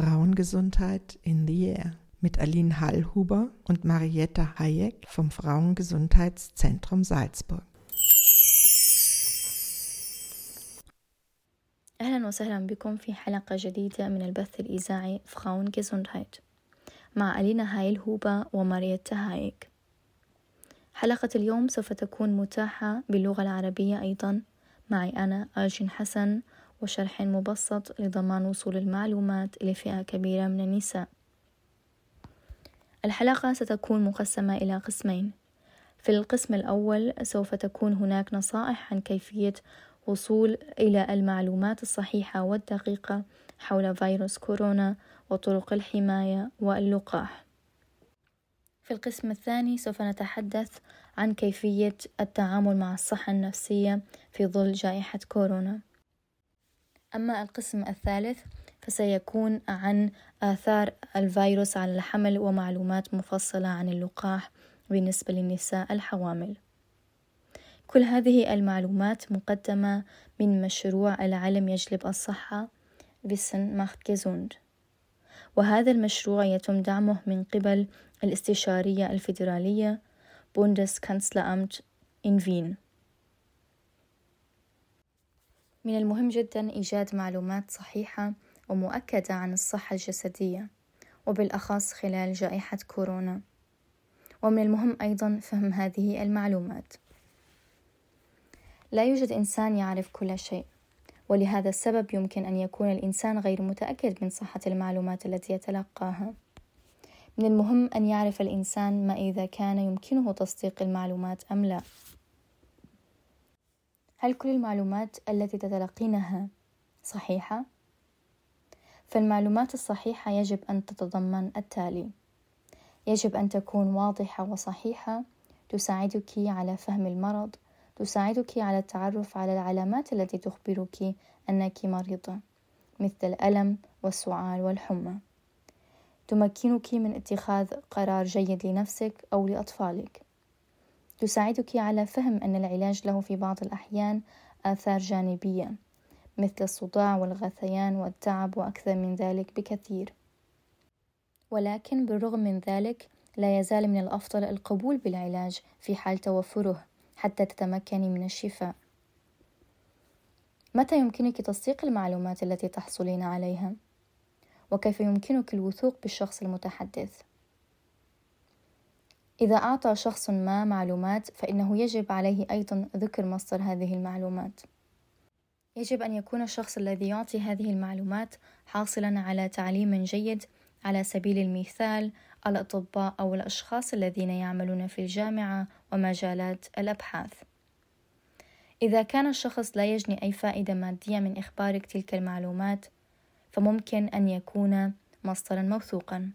Frauengesundheit in the Air mit Aline Hallhuber und Marietta Hayek vom Frauengesundheitszentrum Salzburg. أهلا وسهلا بكم في حلقة جديدة من البث الإذاعي Frauengesundheit مع ألينا هايل هوبا وماريتا هايك حلقة اليوم سوف تكون متاحة باللغة العربية أيضا معي أنا آجين حسن وشرح مبسط لضمان وصول المعلومات لفئة كبيرة من النساء الحلقة ستكون مقسمة إلى قسمين في القسم الأول سوف تكون هناك نصائح عن كيفية وصول إلى المعلومات الصحيحة والدقيقة حول فيروس كورونا وطرق الحماية واللقاح. في القسم الثاني سوف نتحدث عن كيفية التعامل مع الصحة النفسية في ظل جائحة كورونا. أما القسم الثالث فسيكون عن آثار الفيروس على الحمل ومعلومات مفصلة عن اللقاح بالنسبة للنساء الحوامل. كل هذه المعلومات مقدمة من مشروع العلم يجلب الصحة بسن ماخت جيزوند وهذا المشروع يتم دعمه من قبل الاستشارية الفيدرالية بوندس كانسلامت إن فين من المهم جدا إيجاد معلومات صحيحة ومؤكدة عن الصحة الجسدية وبالأخص خلال جائحة كورونا. ومن المهم أيضا فهم هذه المعلومات. لا يوجد إنسان يعرف كل شيء ولهذا السبب يمكن أن يكون الإنسان غير متأكد من صحة المعلومات التي يتلقاها. من المهم أن يعرف الإنسان ما إذا كان يمكنه تصديق المعلومات أم لا. هل كل المعلومات التي تتلقينها صحيحة؟ فالمعلومات الصحيحة يجب أن تتضمن التالي. يجب أن تكون واضحة وصحيحة تساعدك على فهم المرض تساعدك على التعرف على العلامات التي تخبرك أنك مريضة مثل الألم والسعال والحمى. تمكنك من اتخاذ قرار جيد لنفسك أو لأطفالك. تساعدك على فهم أن العلاج له في بعض الأحيان آثار جانبية مثل الصداع والغثيان والتعب وأكثر من ذلك بكثير. ولكن بالرغم من ذلك لا يزال من الأفضل القبول بالعلاج في حال توفره حتى تتمكني من الشفاء. متى يمكنك تصديق المعلومات التي تحصلين عليها؟ وكيف يمكنك الوثوق بالشخص المتحدث؟ إذا أعطى شخص ما معلومات فإنه يجب عليه أيضا ذكر مصدر هذه المعلومات يجب أن يكون الشخص الذي يعطي هذه المعلومات حاصلا على تعليم جيد على سبيل المثال الأطباء أو الأشخاص الذين يعملون في الجامعة ومجالات الأبحاث. إذا كان الشخص لا يجني أي فائدة مادية من إخبارك تلك المعلومات، فممكن أن يكون مصدرا موثوقا.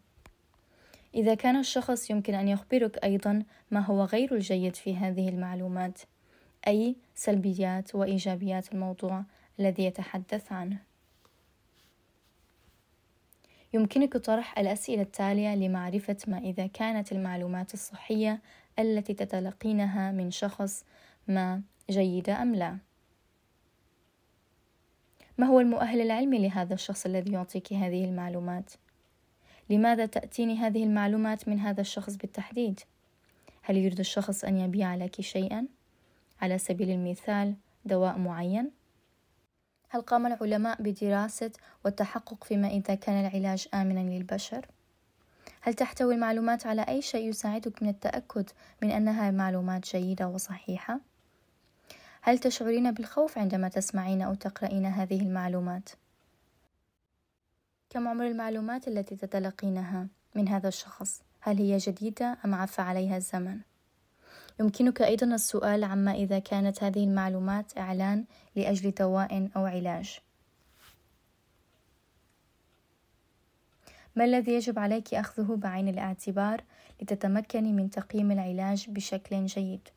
إذا كان الشخص يمكن أن يخبرك أيضا ما هو غير الجيد في هذه المعلومات، أي سلبيات وإيجابيات الموضوع الذي يتحدث عنه. يمكنك طرح الأسئلة التالية لمعرفة ما إذا كانت المعلومات الصحية التي تتلقينها من شخص ما جيدة أم لا. ما هو المؤهل العلمي لهذا الشخص الذي يعطيك هذه المعلومات؟ لماذا تأتيني هذه المعلومات من هذا الشخص بالتحديد؟ هل يريد الشخص أن يبيع لك شيئا؟ على سبيل المثال دواء معين؟ هل قام العلماء بدراسة والتحقق فيما إذا كان العلاج آمنا للبشر؟ هل تحتوي المعلومات على أي شيء يساعدك من التأكد من أنها معلومات جيدة وصحيحة؟ هل تشعرين بالخوف عندما تسمعين أو تقرأين هذه المعلومات؟ كم عمر المعلومات التي تتلقينها من هذا الشخص؟ هل هي جديدة أم عفى عليها الزمن؟ يمكنك أيضا السؤال عما إذا كانت هذه المعلومات إعلان لأجل دواء أو علاج. ما الذي يجب عليك أخذه بعين الاعتبار لتتمكني من تقييم العلاج بشكل جيد؟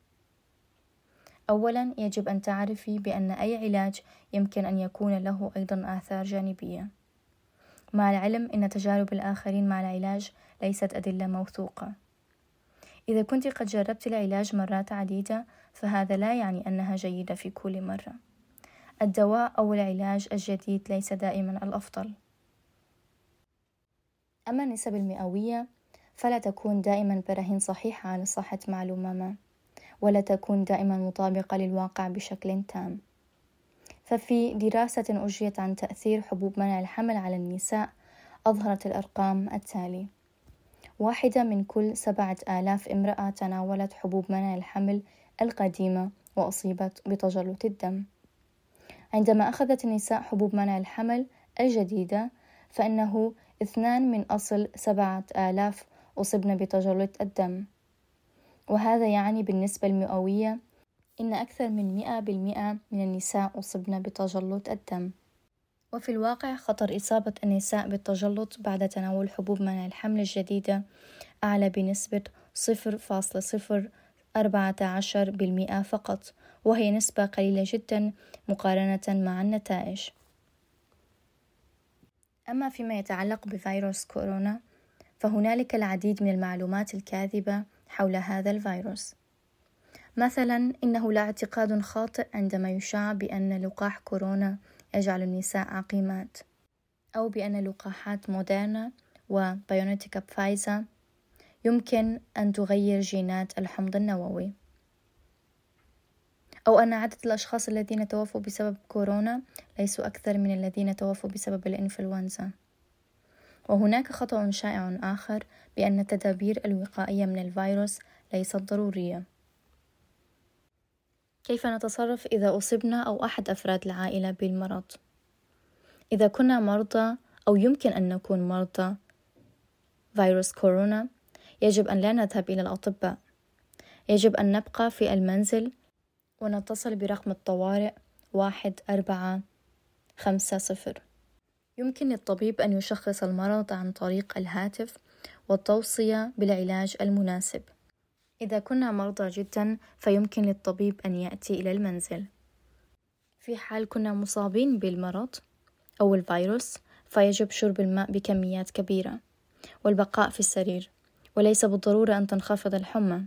أولا يجب أن تعرفي بأن أي علاج يمكن أن يكون له أيضا آثار جانبية. مع العلم أن تجارب الآخرين مع العلاج ليست أدلة موثوقة. إذا كنت قد جربت العلاج مرات عديدة فهذا لا يعني أنها جيدة في كل مرة. الدواء أو العلاج الجديد ليس دائما الأفضل. أما النسب المئوية فلا تكون دائما براهين صحيحة على صحة معلومة ما ولا تكون دائما مطابقة للواقع بشكل تام. ففي دراسة أجريت عن تأثير حبوب منع الحمل على النساء أظهرت الأرقام التالي واحدة من كل سبعة آلاف امرأة تناولت حبوب منع الحمل القديمة وأصيبت بتجلط الدم. عندما أخذت النساء حبوب منع الحمل الجديدة فإنه اثنان من أصل سبعة آلاف أصبن بتجلط الدم. وهذا يعني بالنسبة المئوية إن أكثر من مئة بالمئة من النساء أصبن بتجلط الدم. وفي الواقع خطر إصابة النساء بالتجلط بعد تناول حبوب منع الحمل الجديدة أعلى بنسبة صفر فاصلة صفر أربعة عشر بالمئة فقط وهي نسبة قليلة جدا مقارنة مع النتائج. أما فيما يتعلق بفيروس كورونا فهنالك العديد من المعلومات الكاذبة حول هذا الفيروس. مثلا إنه لا اعتقاد خاطئ عندما يشاع بأن لقاح كورونا يجعل النساء عقيمات أو بأن لقاحات موديرنا وبايونيتيكا فايزا يمكن أن تغير جينات الحمض النووي. أو أن عدد الأشخاص الذين توفوا بسبب كورونا ليسوا أكثر من الذين توفوا بسبب الإنفلونزا. وهناك خطأ شائع آخر بأن التدابير الوقائية من الفيروس ليست ضرورية كيف نتصرف إذا أصبنا أو أحد أفراد العائلة بالمرض؟ إذا كنا مرضى أو يمكن أن نكون مرضى فيروس كورونا يجب أن لا نذهب إلى الأطباء. يجب أن نبقى في المنزل ونتصل برقم الطوارئ واحد أربعة خمسة صفر. يمكن للطبيب أن يشخص المرض عن طريق الهاتف والتوصية بالعلاج المناسب. إذا كنا مرضى جدا فيمكن للطبيب أن يأتي إلى المنزل. في حال كنا مصابين بالمرض أو الفيروس فيجب شرب الماء بكميات كبيرة والبقاء في السرير وليس بالضرورة أن تنخفض الحمى.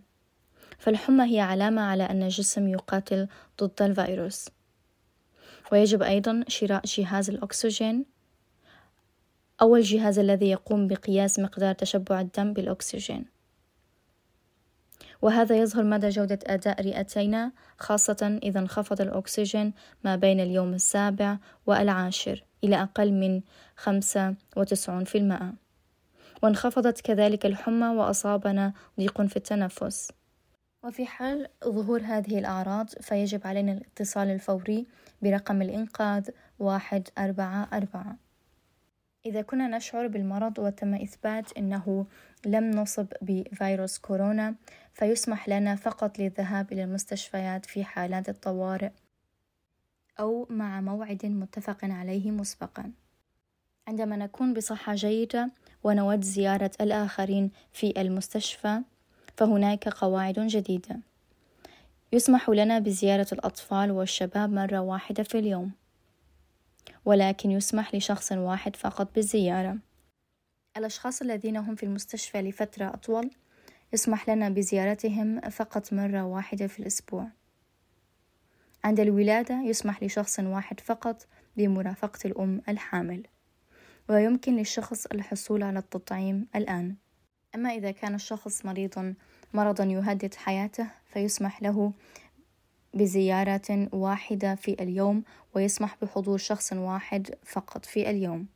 فالحمى هي علامة على أن الجسم يقاتل ضد الفيروس. ويجب أيضا شراء جهاز الأكسجين أو الجهاز الذي يقوم بقياس مقدار تشبع الدم بالأكسجين. وهذا يظهر مدى جودة أداء رئتينا خاصة إذا انخفض الأكسجين ما بين اليوم السابع والعاشر إلى أقل من خمسة وتسعون في المائة وانخفضت كذلك الحمى وأصابنا ضيق في التنفس. وفي حال ظهور هذه الأعراض فيجب علينا الاتصال الفوري برقم الإنقاذ واحد أربعة أربعة. إذا كنا نشعر بالمرض وتم إثبات أنه لم نصب بفيروس كورونا فيسمح لنا فقط للذهاب إلى المستشفيات في حالات الطوارئ أو مع موعد متفق عليه مسبقا. عندما نكون بصحة جيدة ونود زيارة الآخرين في المستشفى فهناك قواعد جديدة. يسمح لنا بزيارة الأطفال والشباب مرة واحدة في اليوم. ولكن يسمح لشخص واحد فقط بالزيارة. الأشخاص الذين هم في المستشفى لفترة أطول يسمح لنا بزيارتهم فقط مرة واحدة في الأسبوع. عند الولادة يسمح لشخص واحد فقط بمرافقة الأم الحامل ويمكن للشخص الحصول على التطعيم الآن. أما إذا كان الشخص مريضا مرضا يهدد حياته فيسمح له بزيارة واحدة في اليوم ويسمح بحضور شخص واحد فقط في اليوم.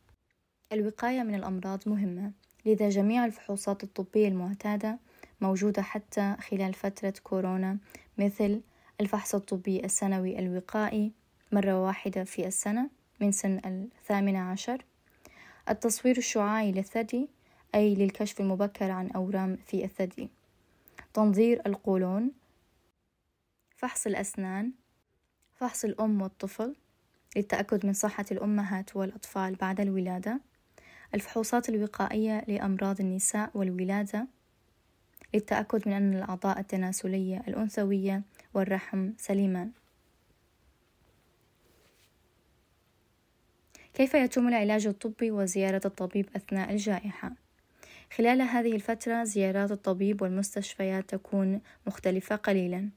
الوقاية من الأمراض مهمة لذا جميع الفحوصات الطبية المعتادة موجودة حتى خلال فترة كورونا مثل الفحص الطبي السنوي الوقائي مرة واحدة في السنة من سن الثامنة عشر التصوير الشعاعي للثدي أي للكشف المبكر عن أورام في الثدي تنظير القولون فحص الأسنان فحص الأم والطفل للتأكد من صحة الأمهات والأطفال بعد الولادة الفحوصات الوقائية لأمراض النساء والولادة للتأكد من أن الأعضاء التناسلية الأنثوية والرحم سليمان كيف يتم العلاج الطبي وزيارة الطبيب أثناء الجائحة؟ خلال هذه الفترة زيارات الطبيب والمستشفيات تكون مختلفة قليلا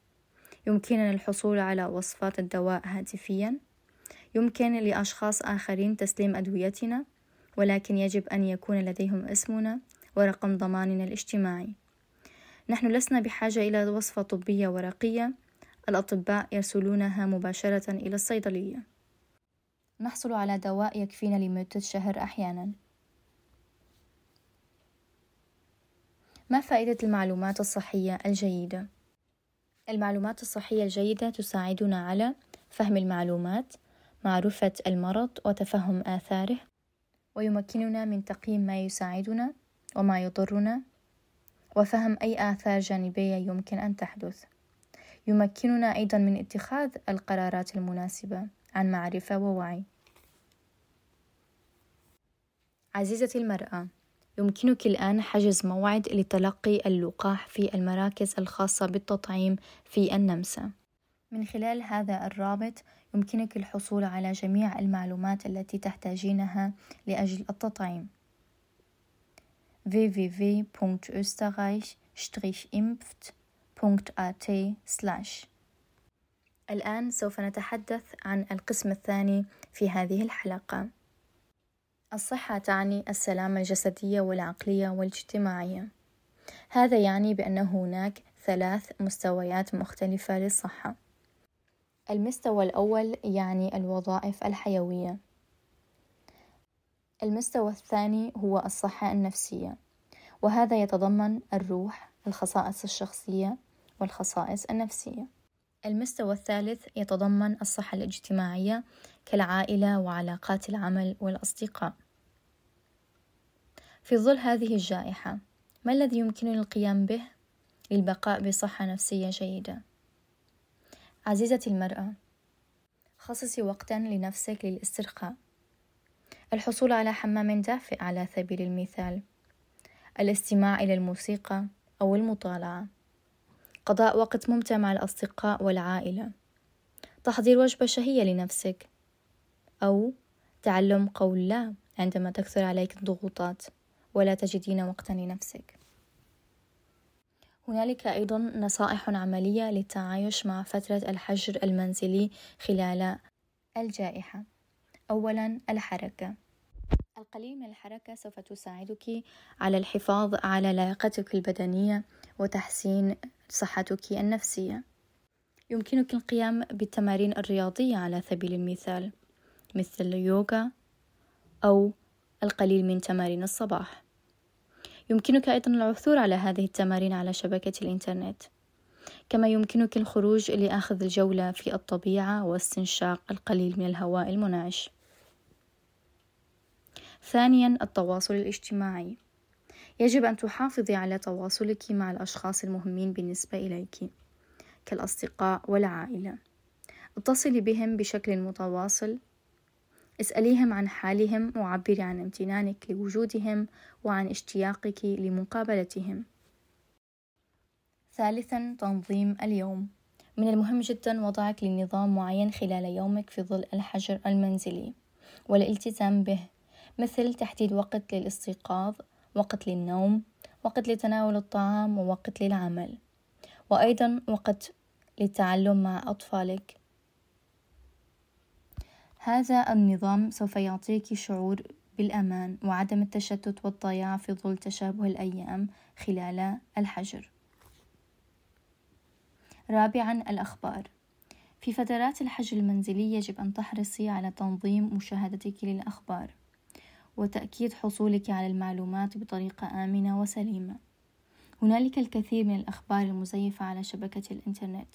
يمكننا الحصول على وصفات الدواء هاتفيا. يمكن لأشخاص آخرين تسليم أدويتنا ولكن يجب أن يكون لديهم اسمنا ورقم ضماننا الاجتماعي. نحن لسنا بحاجة إلى وصفة طبية ورقية. الأطباء يرسلونها مباشرة إلى الصيدلية. نحصل على دواء يكفينا لمدة شهر أحيانا. ما فائدة المعلومات الصحية الجيدة؟ المعلومات الصحية الجيدة تساعدنا على فهم المعلومات معرفة المرض وتفهم آثاره ويمكننا من تقييم ما يساعدنا وما يضرنا وفهم أي آثار جانبية يمكن أن تحدث. يمكننا أيضا من اتخاذ القرارات المناسبة عن معرفة ووعي. عزيزتي المرأة يمكنك الآن حجز موعد لتلقي اللقاح في المراكز الخاصة بالتطعيم في النمسا. من خلال هذا الرابط يمكنك الحصول على جميع المعلومات التي تحتاجينها لأجل التطعيم. www.österreich-impft.at الآن سوف نتحدث عن القسم الثاني في هذه الحلقة. الصحة تعني السلامة الجسدية والعقلية والاجتماعية. هذا يعني بأن هناك ثلاث مستويات مختلفة للصحة. المستوى الأول يعني الوظائف الحيوية. المستوى الثاني هو الصحة النفسية وهذا يتضمن الروح الخصائص الشخصية والخصائص النفسية. المستوى الثالث يتضمن الصحة الاجتماعية كالعائلة وعلاقات العمل والأصدقاء. في ظل هذه الجائحة ما الذي يمكنني القيام به؟ للبقاء بصحة نفسية جيدة؟ عزيزتي المرأة خصصي وقتا لنفسك للاسترخاء. الحصول على حمام دافئ على سبيل المثال. الاستماع إلى الموسيقى أو المطالعة. قضاء وقت ممتع مع الأصدقاء والعائلة. تحضير وجبة شهية لنفسك. أو تعلم قول لا عندما تكثر عليك الضغوطات ولا تجدين وقتا لنفسك. هنالك أيضا نصائح عملية للتعايش مع فترة الحجر المنزلي خلال الجائحة. أولا الحركة. القليل من الحركة سوف تساعدك على الحفاظ على لياقتك البدنية وتحسين صحتك النفسية. يمكنك القيام بالتمارين الرياضية على سبيل المثال. مثل اليوغا أو القليل من تمارين الصباح. يمكنك أيضا العثور على هذه التمارين على شبكة الإنترنت. كما يمكنك الخروج لأخذ الجولة في الطبيعة واستنشاق القليل من الهواء المنعش. ثانيا التواصل الاجتماعي. يجب أن تحافظي على تواصلك مع الأشخاص المهمين بالنسبة إليك كالأصدقاء والعائلة. اتصلي بهم بشكل متواصل اسأليهم عن حالهم وعبري عن امتنانك لوجودهم وعن اشتياقك لمقابلتهم. ثالثا تنظيم اليوم. من المهم جدا وضعك لنظام معين خلال يومك في ظل الحجر المنزلي والالتزام به مثل تحديد وقت للاستيقاظ وقت للنوم وقت لتناول الطعام ووقت للعمل. وأيضا وقت للتعلم مع أطفالك. هذا النظام سوف يعطيك شعور بالأمان وعدم التشتت والضياع في ظل تشابه الأيام خلال الحجر. رابعا الأخبار في فترات الحجر المنزلي يجب أن تحرصي على تنظيم مشاهدتك للأخبار وتأكيد حصولك على المعلومات بطريقة آمنة وسليمة. هنالك الكثير من الأخبار المزيفة على شبكة الإنترنت،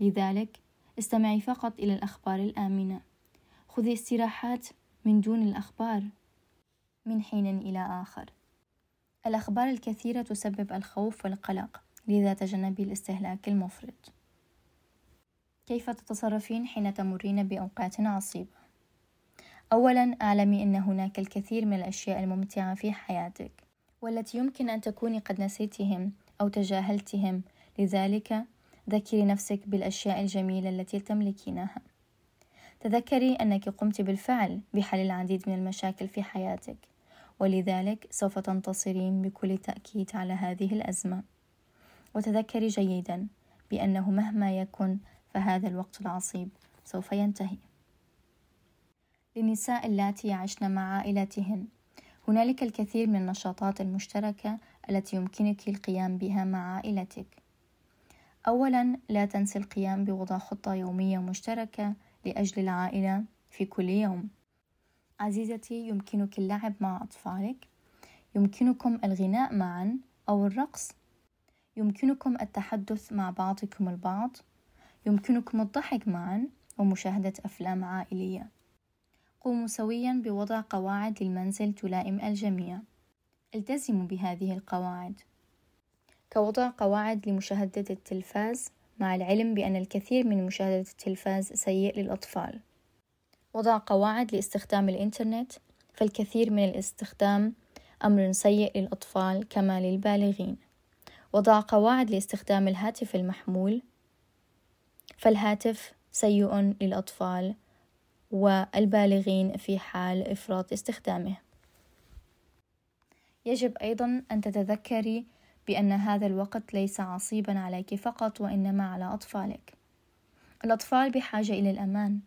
لذلك استمعي فقط إلى الأخبار الآمنة خذي استراحات من دون الأخبار من حين إلى آخر. الأخبار الكثيرة تسبب الخوف والقلق لذا تجنبي الاستهلاك المفرط. كيف تتصرفين حين تمرين بأوقات عصيبة؟ أولا أعلمي أن هناك الكثير من الأشياء الممتعة في حياتك والتي يمكن أن تكوني قد نسيتهم أو تجاهلتهم. لذلك ذكري نفسك بالأشياء الجميلة التي تملكينها. تذكري أنك قمت بالفعل بحل العديد من المشاكل في حياتك ولذلك سوف تنتصرين بكل تأكيد على هذه الأزمة. وتذكري جيدا بأنه مهما يكن فهذا الوقت العصيب سوف ينتهي. للنساء اللاتي يعشن مع عائلتهن هنالك الكثير من النشاطات المشتركة التي يمكنك القيام بها مع عائلتك. أولا لا تنسي القيام بوضع خطة يومية مشتركة لأجل العائلة في كل يوم. عزيزتي يمكنك اللعب مع أطفالك. يمكنكم الغناء معا أو الرقص. يمكنكم التحدث مع بعضكم البعض. يمكنكم الضحك معا ومشاهدة أفلام عائلية. قوموا سويا بوضع قواعد للمنزل تلائم الجميع. التزموا بهذه القواعد. كوضع قواعد لمشاهدة التلفاز مع العلم بأن الكثير من مشاهدة التلفاز سيء للأطفال. وضع قواعد لاستخدام الإنترنت فالكثير من الاستخدام أمر سيء للأطفال كما للبالغين. وضع قواعد لاستخدام الهاتف المحمول فالهاتف سيء للأطفال والبالغين في حال إفراط استخدامه. يجب أيضا أن تتذكري بأن هذا الوقت ليس عصيبا عليك فقط وإنما على أطفالك. الأطفال بحاجة إلى الأمان.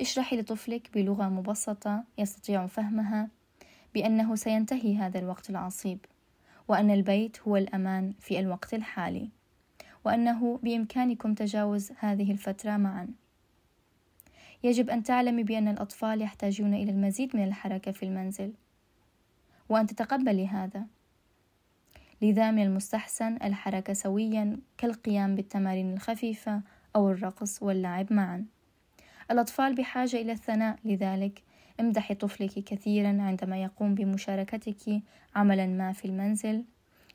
اشرحي لطفلك بلغة مبسطة يستطيع فهمها بأنه سينتهي هذا الوقت العصيب وأن البيت هو الأمان في الوقت الحالي وأنه بإمكانكم تجاوز هذه الفترة معا. يجب أن تعلمي بأن الأطفال يحتاجون إلى المزيد من الحركة في المنزل وأن تتقبلي هذا. لذا من المستحسن الحركة سويا كالقيام بالتمارين الخفيفة أو الرقص واللعب معا. الأطفال بحاجة إلى الثناء لذلك امدحي طفلك كثيرا عندما يقوم بمشاركتك عملا ما في المنزل.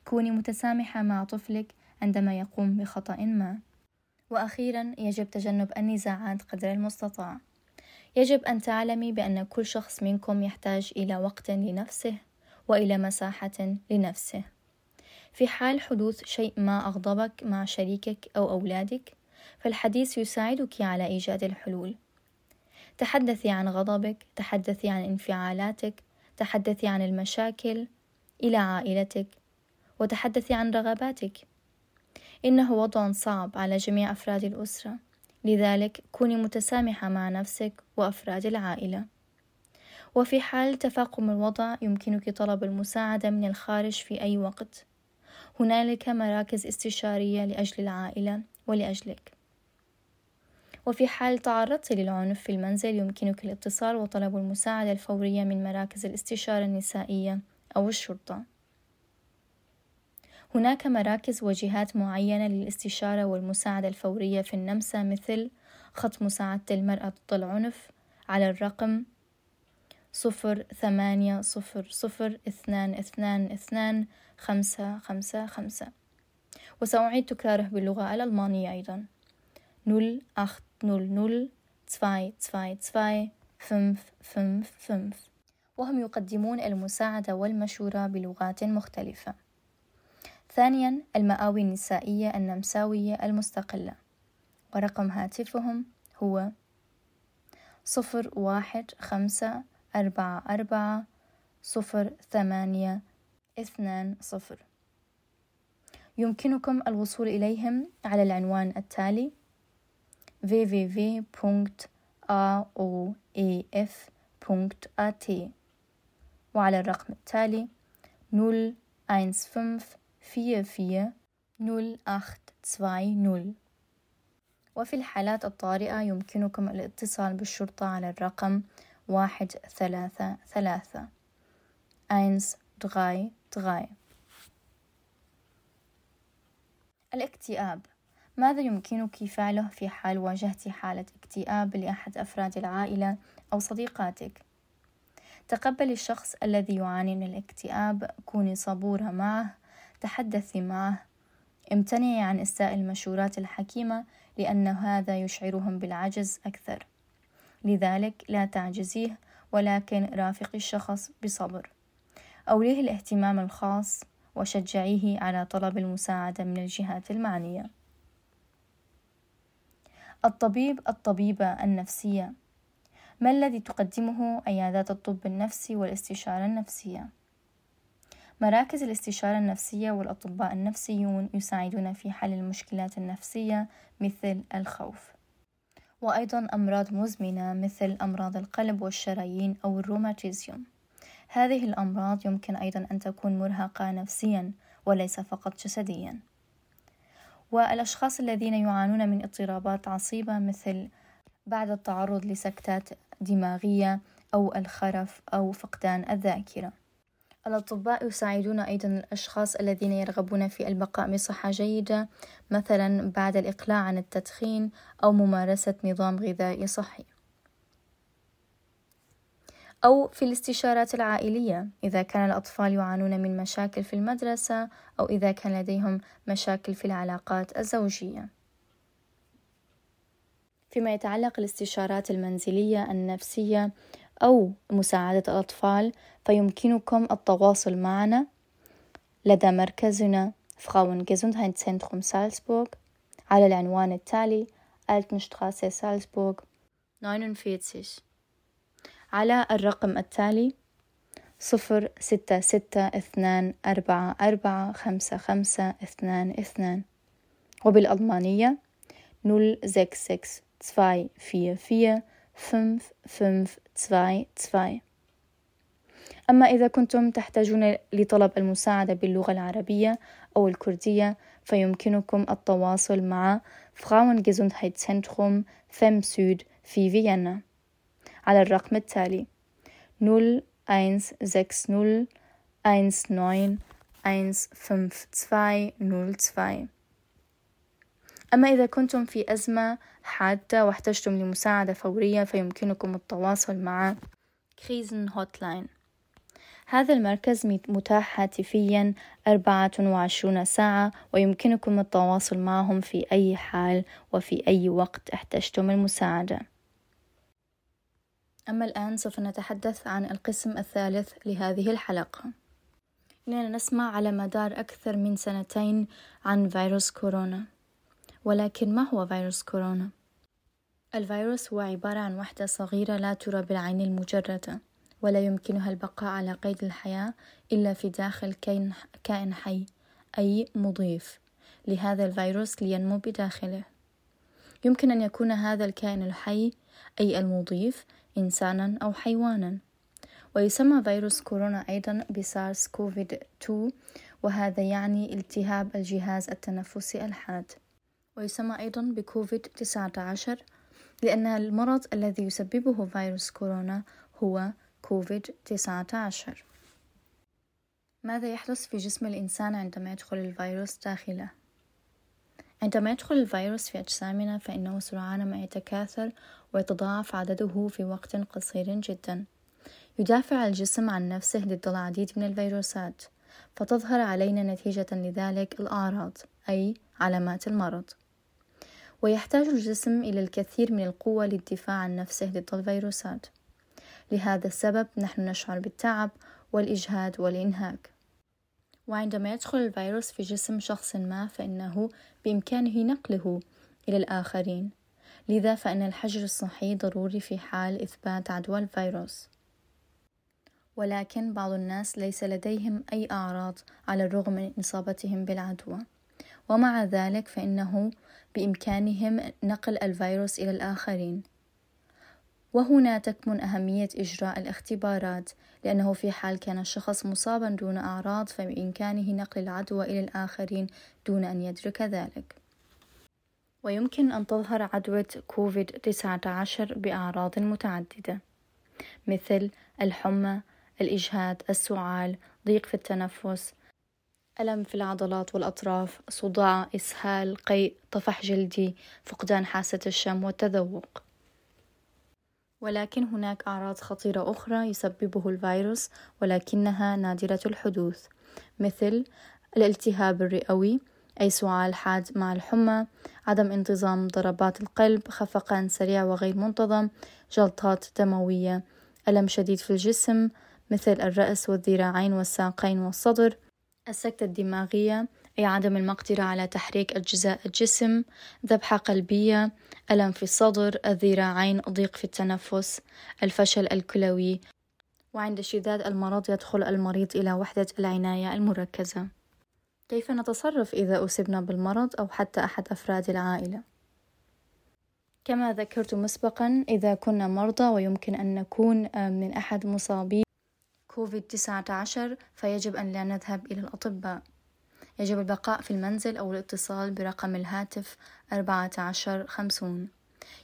كوني متسامحة مع طفلك عندما يقوم بخطأ ما. وأخيرا يجب تجنب النزاعات قدر المستطاع. يجب أن تعلمي بأن كل شخص منكم يحتاج إلى وقت لنفسه وإلى مساحة لنفسه. في حال حدوث شيء ما أغضبك مع شريكك أو أولادك فالحديث يساعدك على إيجاد الحلول. تحدثي عن غضبك تحدثي عن انفعالاتك تحدثي عن المشاكل إلى عائلتك وتحدثي عن رغباتك. إنه وضع صعب على جميع أفراد الأسرة. لذلك كوني متسامحة مع نفسك وأفراد العائلة. وفي حال تفاقم الوضع يمكنك طلب المساعدة من الخارج في أي وقت. هنالك مراكز استشارية لأجل العائلة ولأجلك. وفي حال تعرضت للعنف في المنزل يمكنك الاتصال وطلب المساعدة الفورية من مراكز الاستشارة النسائية أو الشرطة. هناك مراكز وجهات معينة للاستشارة والمساعدة الفورية في النمسا مثل خط مساعدة المرأة ضد العنف على الرقم صفر ثمانية صفر صفر اثنان اثنان اثنان خمسة خمسة خمسة. وسأعيد تكراره باللغة الألمانية أيضا. نول أخت نول نول zwei zwei zwei fünf fünf fünf وهم يقدمون المساعدة والمشورة بلغات مختلفة. ثانيا المآوي النسائية النمساوية المستقلة. ورقم هاتفهم هو صفر واحد خمسة أربعة أربعة صفر ثمانية اثنان صفر. يمكنكم الوصول إليهم على العنوان التالي www.aoef.at وعلى الرقم التالي 01544 وفي الحالات الطارئة يمكنكم الاتصال بالشرطة على الرقم واحد ثلاثة ثلاثة. Eins drei drei الاكتئاب. ماذا يمكنك فعله في حال واجهت حالة اكتئاب لأحد أفراد العائلة أو صديقاتك؟ تقبلي الشخص الذي يعاني من الاكتئاب كوني صبورة معه تحدثي معه امتنعي عن إساء المشورات الحكيمة لأن هذا يشعرهم بالعجز أكثر. لذلك لا تعجزيه ولكن رافقي الشخص بصبر. أوليه الاهتمام الخاص وشجعيه على طلب المساعدة من الجهات المعنية. الطبيب الطبيبة النفسية. ما الذي تقدمه عيادات الطب النفسي والاستشارة النفسية؟ مراكز الاستشارة النفسية والأطباء النفسيون يساعدون في حل المشكلات النفسية مثل الخوف. وأيضا أمراض مزمنة مثل أمراض القلب والشرايين أو الروماتيزيوم. هذه الأمراض يمكن أيضا أن تكون مرهقة نفسيا وليس فقط جسديا. والأشخاص الذين يعانون من اضطرابات عصيبة مثل بعد التعرض لسكتات دماغية أو الخرف أو فقدان الذاكرة. الأطباء يساعدون أيضا الأشخاص الذين يرغبون في البقاء بصحة جيدة مثلا بعد الإقلاع عن التدخين أو ممارسة نظام غذائي صحي. أو في الاستشارات العائلية إذا كان الأطفال يعانون من مشاكل في المدرسة أو إذا كان لديهم مشاكل في العلاقات الزوجية. فيما يتعلق الاستشارات المنزلية النفسية أو مساعدة الأطفال فيمكنكم التواصل معنا لدى مركزنا Frauengesundheitszentrum سالزبورغ على العنوان التالي Alpenstraße سالزبورغ 49 على الرقم التالي صفر ستة ستة اثنان أربعة أربعة خمسة خمسة اثنان اثنان. وبالألمانية null sechs sechs zwei vier vier fünf fünf zwei zwei أما إذا كنتم تحتاجون لطلب المساعدة باللغة العربية أو الكردية فيمكنكم التواصل مع Frauengesundheitszentrum Süd في فيينا على الرقم التالي. 0160 19 15202 أما إذا كنتم في أزمة حادة واحتجتم لمساعدة فورية فيمكنكم التواصل مع Krisenhotline هذا المركز متاح هاتفيا 24 ساعة ويمكنكم التواصل معهم في أي حال وفي أي وقت احتجتم المساعدة. أما الآن سوف نتحدث عن القسم الثالث لهذه الحلقة. إننا نسمع على مدار أكثر من سنتين عن فيروس كورونا. ولكن ما هو فيروس كورونا؟ الفيروس هو عبارة عن وحدة صغيرة لا ترى بالعين المجردة ولا يمكنها البقاء على قيد الحياة إلا في داخل كائن حي أي مضيف. لهذا الفيروس لينمو بداخله. يمكن أن يكون هذا الكائن الحي أي المضيف إنسانا أو حيوانا. ويسمى فيروس كورونا أيضا بسارس كوفيد 2 وهذا يعني التهاب الجهاز التنفسي الحاد. ويسمى أيضا بكوفيد 19 لأن المرض الذي يسببه فيروس كورونا هو كوفيد 19 ماذا يحدث في جسم الإنسان عندما يدخل الفيروس داخله؟ عندما يدخل الفيروس في أجسامنا فإنه سرعان ما يتكاثر ويتضاعف عدده في وقت قصير جدا. يدافع الجسم عن نفسه ضد العديد من الفيروسات فتظهر علينا نتيجة لذلك الأعراض أي علامات المرض. ويحتاج الجسم إلى الكثير من القوة للدفاع عن نفسه ضد الفيروسات. لهذا السبب نحن نشعر بالتعب والإجهاد والإنهاك. وعندما يدخل الفيروس في جسم شخص ما فإنه بإمكانه نقله إلى الآخرين. لذا فإن الحجر الصحي ضروري في حال إثبات عدوى الفيروس. ولكن بعض الناس ليس لديهم أي أعراض على الرغم من إصابتهم بالعدوى. ومع ذلك فإنه بإمكانهم نقل الفيروس إلى الآخرين. وهنا تكمن أهمية إجراء الاختبارات لأنه في حال كان الشخص مصابا دون أعراض فبإمكانه نقل العدوى إلى الآخرين دون أن يدرك ذلك ويمكن أن تظهر عدوى كوفيد 19 بأعراض متعددة مثل الحمى، الإجهاد، السعال، ضيق في التنفس، ألم في العضلات والأطراف، صداع، إسهال، قيء، طفح جلدي، فقدان حاسة الشم والتذوق. ولكن هناك أعراض خطيرة أخرى يسببه الفيروس ولكنها نادرة الحدوث مثل الالتهاب الرئوي أي سعال حاد مع الحمى عدم انتظام ضربات القلب خفقان سريع وغير منتظم جلطات دموية ألم شديد في الجسم مثل الرأس والذراعين والساقين والصدر السكتة الدماغية عدم المقدرة على تحريك أجزاء الجسم ذبحة قلبية ألم في الصدر الذراعين ضيق في التنفس الفشل الكلوي. وعند اشتداد المرض يدخل المريض إلى وحدة العناية المركزة. كيف نتصرف إذا أصبنا بالمرض أو حتى أحد أفراد العائلة؟ كما ذكرت مسبقا إذا كنا مرضى ويمكن أن نكون من أحد مصابي كوفيد 19 فيجب أن لا نذهب إلى الأطباء. يجب البقاء في المنزل أو الاتصال برقم الهاتف 1450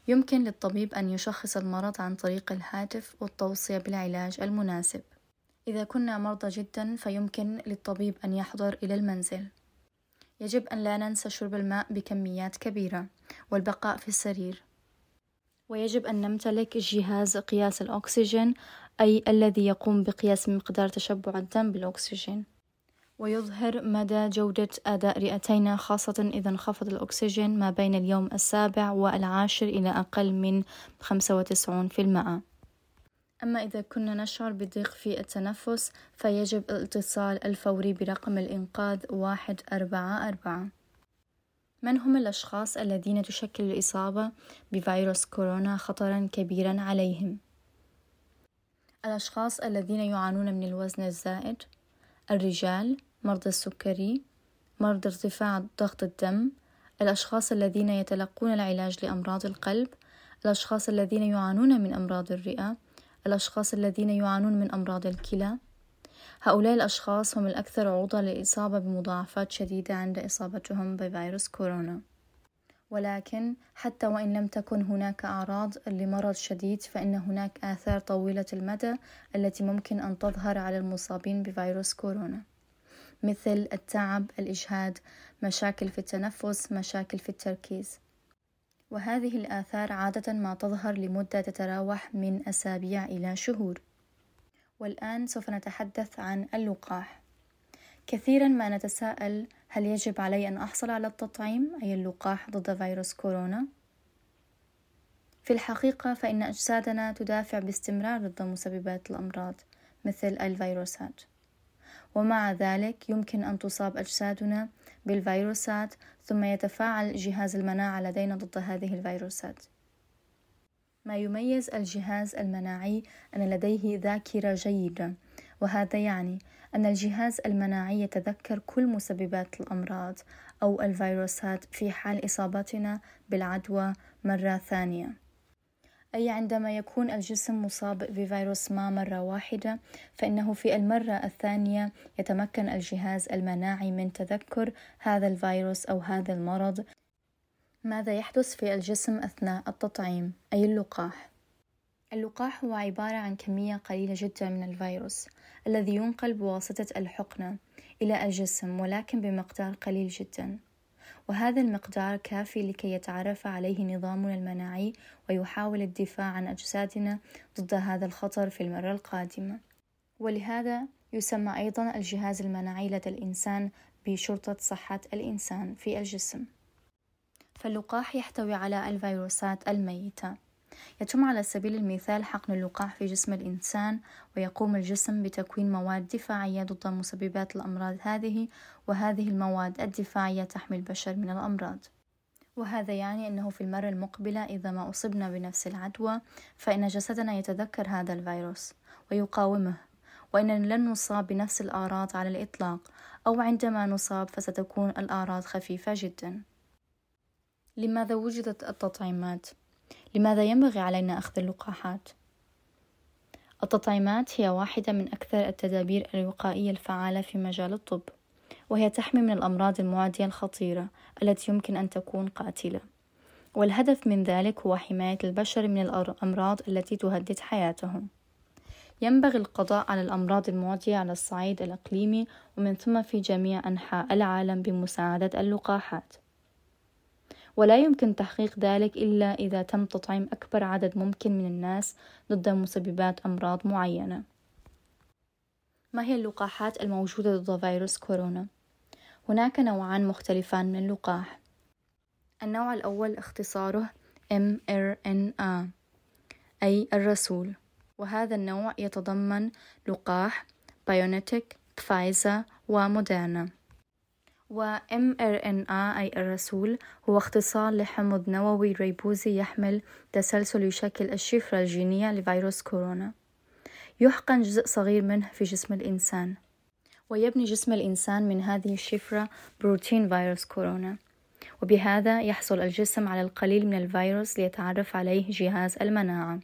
يمكن للطبيب أن يشخص المرض عن طريق الهاتف والتوصية بالعلاج المناسب. إذا كنا مرضى جدا فيمكن للطبيب أن يحضر إلى المنزل. يجب أن لا ننسى شرب الماء بكميات كبيرة والبقاء في السرير. ويجب أن نمتلك جهاز قياس الأكسجين أي الذي يقوم بقياس مقدار تشبع الدم بالأكسجين. ويظهر مدى جودة أداء رئتينا خاصة إذا انخفض الأكسجين ما بين اليوم السابع والعاشر إلى أقل من 95%. أما إذا كنا نشعر بضيق في التنفس فيجب الاتصال الفوري برقم الإنقاذ 144 من هم الأشخاص الذين تشكل الإصابة بفيروس كورونا خطرا كبيرا عليهم؟ الأشخاص الذين يعانون من الوزن الزائد الرجال مرضى السكري مرضى ارتفاع ضغط الدم الأشخاص الذين يتلقون العلاج لأمراض القلب الأشخاص الذين يعانون من أمراض الرئة الأشخاص الذين يعانون من أمراض الكلى. هؤلاء الأشخاص هم الأكثر عرضة للإصابة بمضاعفات شديدة عند إصابتهم بفيروس كورونا. ولكن حتى وإن لم تكن هناك أعراض لمرض شديد فإن هناك آثار طويلة المدى التي ممكن أن تظهر على المصابين بفيروس كورونا. مثل التعب الإجهاد مشاكل في التنفس مشاكل في التركيز. وهذه الآثار عادة ما تظهر لمدة تتراوح من أسابيع إلى شهور. والآن سوف نتحدث عن اللقاح. كثيرا ما نتساءل هل يجب علي أن أحصل على التطعيم أي اللقاح ضد فيروس كورونا؟ في الحقيقة فإن أجسادنا تدافع باستمرار ضد مسببات الأمراض مثل الفيروسات. ومع ذلك يمكن أن تصاب أجسادنا بالفيروسات ثم يتفاعل جهاز المناعة لدينا ضد هذه الفيروسات. ما يميز الجهاز المناعي أن لديه ذاكرة جيدة وهذا يعني أن الجهاز المناعي يتذكر كل مسببات الأمراض أو الفيروسات في حال إصابتنا بالعدوى مرة ثانية. أي عندما يكون الجسم مصاب بفيروس ما مرة واحدة فإنه في المرة الثانية يتمكن الجهاز المناعي من تذكر هذا الفيروس أو هذا المرض. ماذا يحدث في الجسم أثناء التطعيم؟ أي اللقاح؟ اللقاح هو عبارة عن كمية قليلة جدا من الفيروس الذي ينقل بواسطة الحقنة إلى الجسم ولكن بمقدار قليل جدا. وهذا المقدار كافي لكي يتعرف عليه نظامنا المناعي ويحاول الدفاع عن أجسادنا ضد هذا الخطر في المرة القادمة. ولهذا يسمى أيضا الجهاز المناعي لدى الإنسان بشرطة صحة الإنسان في الجسم. فاللقاح يحتوي على الفيروسات الميتة. يتم على سبيل المثال حقن اللقاح في جسم الإنسان ويقوم الجسم بتكوين مواد دفاعية ضد مسببات الأمراض هذه وهذه المواد الدفاعية تحمي البشر من الأمراض. وهذا يعني أنه في المرة المقبلة إذا ما أصبنا بنفس العدوى فإن جسدنا يتذكر هذا الفيروس ويقاومه. وإننا لن نصاب بنفس الأعراض على الإطلاق أو عندما نصاب فستكون الأعراض خفيفة جدا. لماذا وجدت التطعيمات؟ لماذا ينبغي علينا أخذ اللقاحات؟ التطعيمات هي واحدة من أكثر التدابير الوقائية الفعالة في مجال الطب وهي تحمي من الأمراض المعدية الخطيرة التي يمكن أن تكون قاتلة. والهدف من ذلك هو حماية البشر من الأمراض التي تهدد حياتهم. ينبغي القضاء على الأمراض المعدية على الصعيد الإقليمي ومن ثم في جميع أنحاء العالم بمساعدة اللقاحات. ولا يمكن تحقيق ذلك إلا إذا تم تطعيم أكبر عدد ممكن من الناس ضد مسببات أمراض معينة. ما هي اللقاحات الموجودة ضد فيروس كورونا؟ هناك نوعان مختلفان من اللقاح. النوع الأول اختصاره mRNA أي الرسول وهذا النوع يتضمن لقاح بايونيتك فايزر وموديرنا و mRNA أي الرسول هو اختصار لحمض نووي ريبوزي يحمل تسلسل يشكل الشفرة الجينية لفيروس كورونا. يحقن جزء صغير منه في جسم الإنسان ويبني جسم الإنسان من هذه الشفرة بروتين فيروس كورونا. وبهذا يحصل الجسم على القليل من الفيروس ليتعرف عليه جهاز المناعة.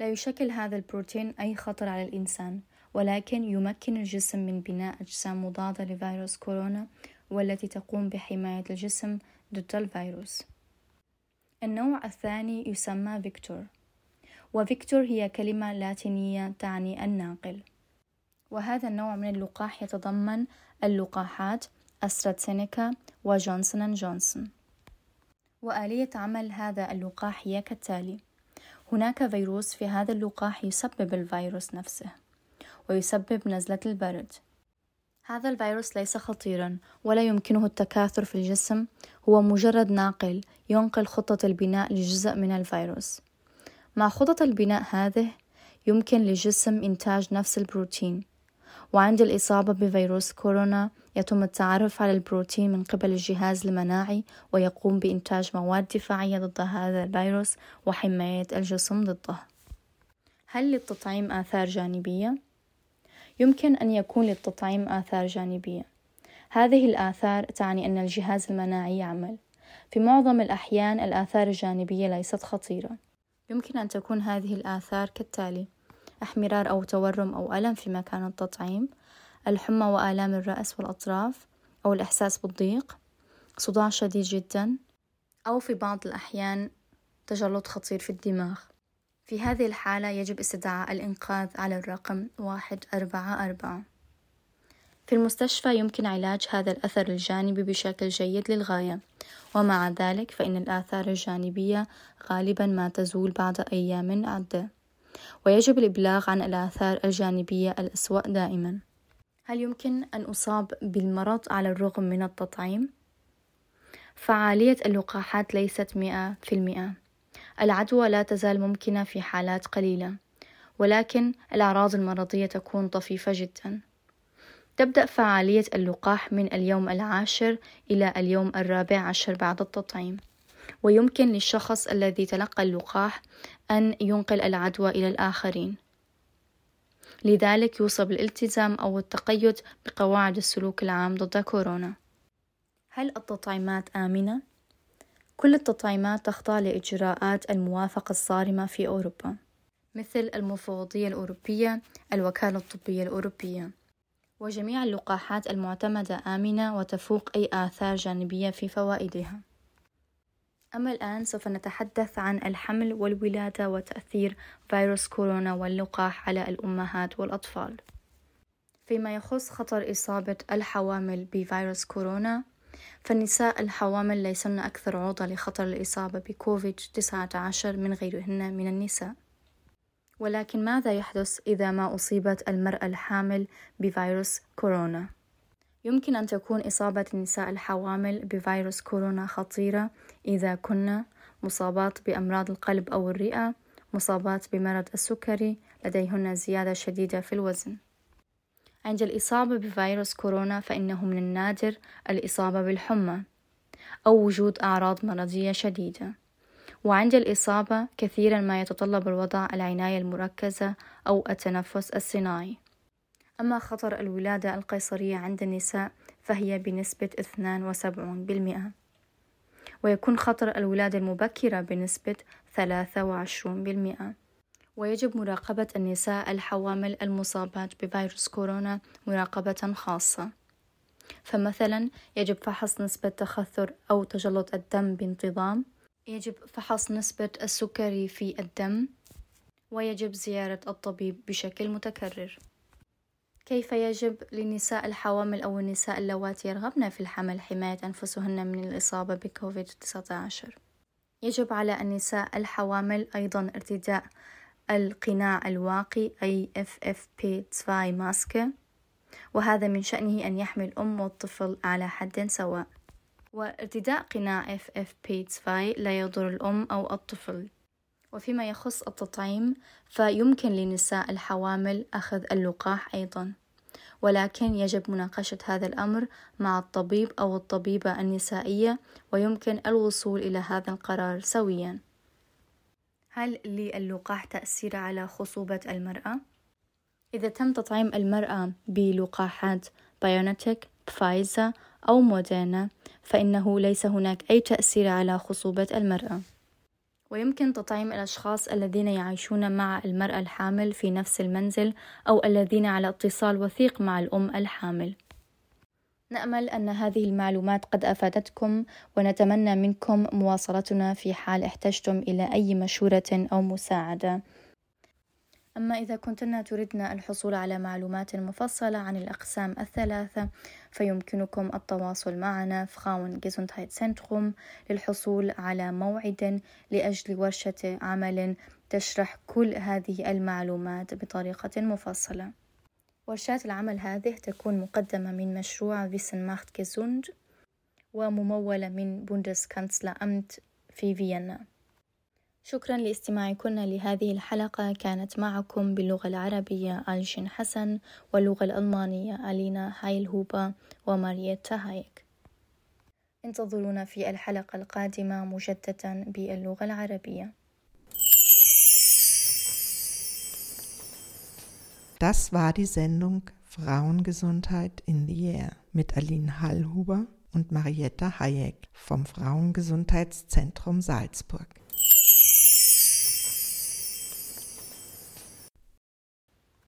لا يشكل هذا البروتين أي خطر على الإنسان. ولكن يمكن الجسم من بناء أجسام مضادة لفيروس كورونا والتي تقوم بحماية الجسم ضد الفيروس. النوع الثاني يسمى Vektor و Vektor هي كلمة لاتينية تعني الناقل. وهذا النوع من اللقاح يتضمن اللقاحات أستراتسينيكا وجونسون جونسون. وآلية عمل هذا اللقاح هي كالتالي هناك فيروس في هذا اللقاح يسبب الفيروس نفسه. ويسبب نزلة البرد. هذا الفيروس ليس خطيرا ولا يمكنه التكاثر في الجسم هو مجرد ناقل ينقل خطة البناء لجزء من الفيروس. مع خطط البناء هذه يمكن للجسم إنتاج نفس البروتين. وعند الإصابة بفيروس كورونا يتم التعرف على البروتين من قبل الجهاز المناعي ويقوم بإنتاج مواد دفاعية ضد هذا الفيروس وحماية الجسم ضده. هل للتطعيم آثار جانبية؟ يمكن أن يكون للتطعيم آثار جانبية. هذه الآثار تعني أن الجهاز المناعي يعمل. في معظم الأحيان الآثار الجانبية ليست خطيرة. يمكن أن تكون هذه الآثار كالتالي احمرار أو تورم أو ألم في مكان التطعيم الحمى وآلام الرأس والأطراف أو الإحساس بالضيق صداع شديد جدا أو في بعض الأحيان تجلط خطير في الدماغ. في هذه الحالة يجب استدعاء الإنقاذ على الرقم واحد أربعة أربعة. في المستشفى يمكن علاج هذا الأثر الجانبي بشكل جيد للغاية ومع ذلك فإن الآثار الجانبية غالبا ما تزول بعد أيام عدة ويجب الإبلاغ عن الآثار الجانبية الأسوأ دائما. هل يمكن أن أصاب بالمرض على الرغم من التطعيم؟ فعالية اللقاحات ليست مئة في المئة. العدوى لا تزال ممكنة في حالات قليلة ولكن الأعراض المرضية تكون طفيفة جدا. تبدأ فعالية اللقاح من اليوم العاشر إلى اليوم الرابع عشر بعد التطعيم. ويمكن للشخص الذي تلقى اللقاح أن ينقل العدوى إلى الآخرين. لذلك يوصى بالالتزام أو التقيد بقواعد السلوك العام ضد كورونا. هل التطعيمات آمنة؟ كل التطعيمات تخضع لإجراءات الموافقة الصارمة في أوروبا مثل المفوضية الأوروبية الوكالة الطبية الأوروبية. وجميع اللقاحات المعتمدة آمنة وتفوق أي آثار جانبية في فوائدها. أما الآن سوف نتحدث عن الحمل والولادة وتأثير فيروس كورونا واللقاح على الأمهات والأطفال. فيما يخص خطر إصابة الحوامل بفيروس كورونا فالنساء الحوامل ليسن أكثر عرضة لخطر الإصابة بكوفيد 19 من غيرهن من النساء ولكن ماذا يحدث إذا ما أصيبت المرأة الحامل بفيروس كورونا؟ يمكن أن تكون إصابة النساء الحوامل بفيروس كورونا خطيرة إذا كنا مصابات بأمراض القلب أو الرئة، مصابات بمرض السكري، لديهن زيادة شديدة في الوزن. عند الإصابة بفيروس كورونا فإنه من النادر الإصابة بالحمى أو وجود أعراض مرضية شديدة. وعند الإصابة كثيرا ما يتطلب الوضع العناية المركزة أو التنفس الصناعي. أما خطر الولادة القيصرية عند النساء فهي بنسبة 72% ويكون خطر الولادة المبكرة بنسبة 23% ويجب مراقبة النساء الحوامل المصابات بفيروس كورونا مراقبة خاصة. فمثلا يجب فحص نسبة تخثر أو تجلط الدم بانتظام. يجب فحص نسبة السكري في الدم. ويجب زيارة الطبيب بشكل متكرر. كيف يجب للنساء الحوامل أو النساء اللواتي يرغبن في الحمل حماية أنفسهن من الإصابة بكوفيد 19 يجب على النساء الحوامل أيضا ارتداء القناع الواقي أي FFP2 ماسك وهذا من شأنه أن يحمي الأم والطفل على حد سواء. وارتداء قناع FFP2 لا يضر الأم أو الطفل. وفيما يخص التطعيم فيمكن للنساء الحوامل أخذ اللقاح أيضا. ولكن يجب مناقشة هذا الأمر مع الطبيب أو الطبيبة النسائية ويمكن الوصول إلى هذا القرار سويا. هل للقاح تأثير على خصوبة المرأة؟ إذا تم تطعيم المرأة بلقاحات بايونتك، فايزا أو موديرنا فإنه ليس هناك أي تأثير على خصوبة المرأة ويمكن تطعيم الأشخاص الذين يعيشون مع المرأة الحامل في نفس المنزل أو الذين على اتصال وثيق مع الأم الحامل نأمل أن هذه المعلومات قد أفادتكم ونتمنى منكم مواصلتنا في حال احتجتم إلى أي مشورة أو مساعدة. أما إذا كنتن تردن الحصول على معلومات مفصلة عن الأقسام الثلاثة فيمكنكم التواصل معنا في Frauenzentrum للحصول على موعد لأجل ورشة عمل تشرح كل هذه المعلومات بطريقة مفصلة. ورشات العمل هذه تكون مقدمة من مشروع Wissen macht gesund وممولة من Bundeskanzleramt في فيينا. شكرا لاستماعكن لهذه الحلقة. كانت معكم باللغة العربية ألجين حسن واللغة الألمانية ألينا هايلهوبا ومارييتا هايك انتظرونا في الحلقة القادمة مجددا باللغة العربية. Das war die Sendung Frauengesundheit in the Air mit Aline Hallhuber und Marietta Hayek vom Frauengesundheitszentrum Salzburg.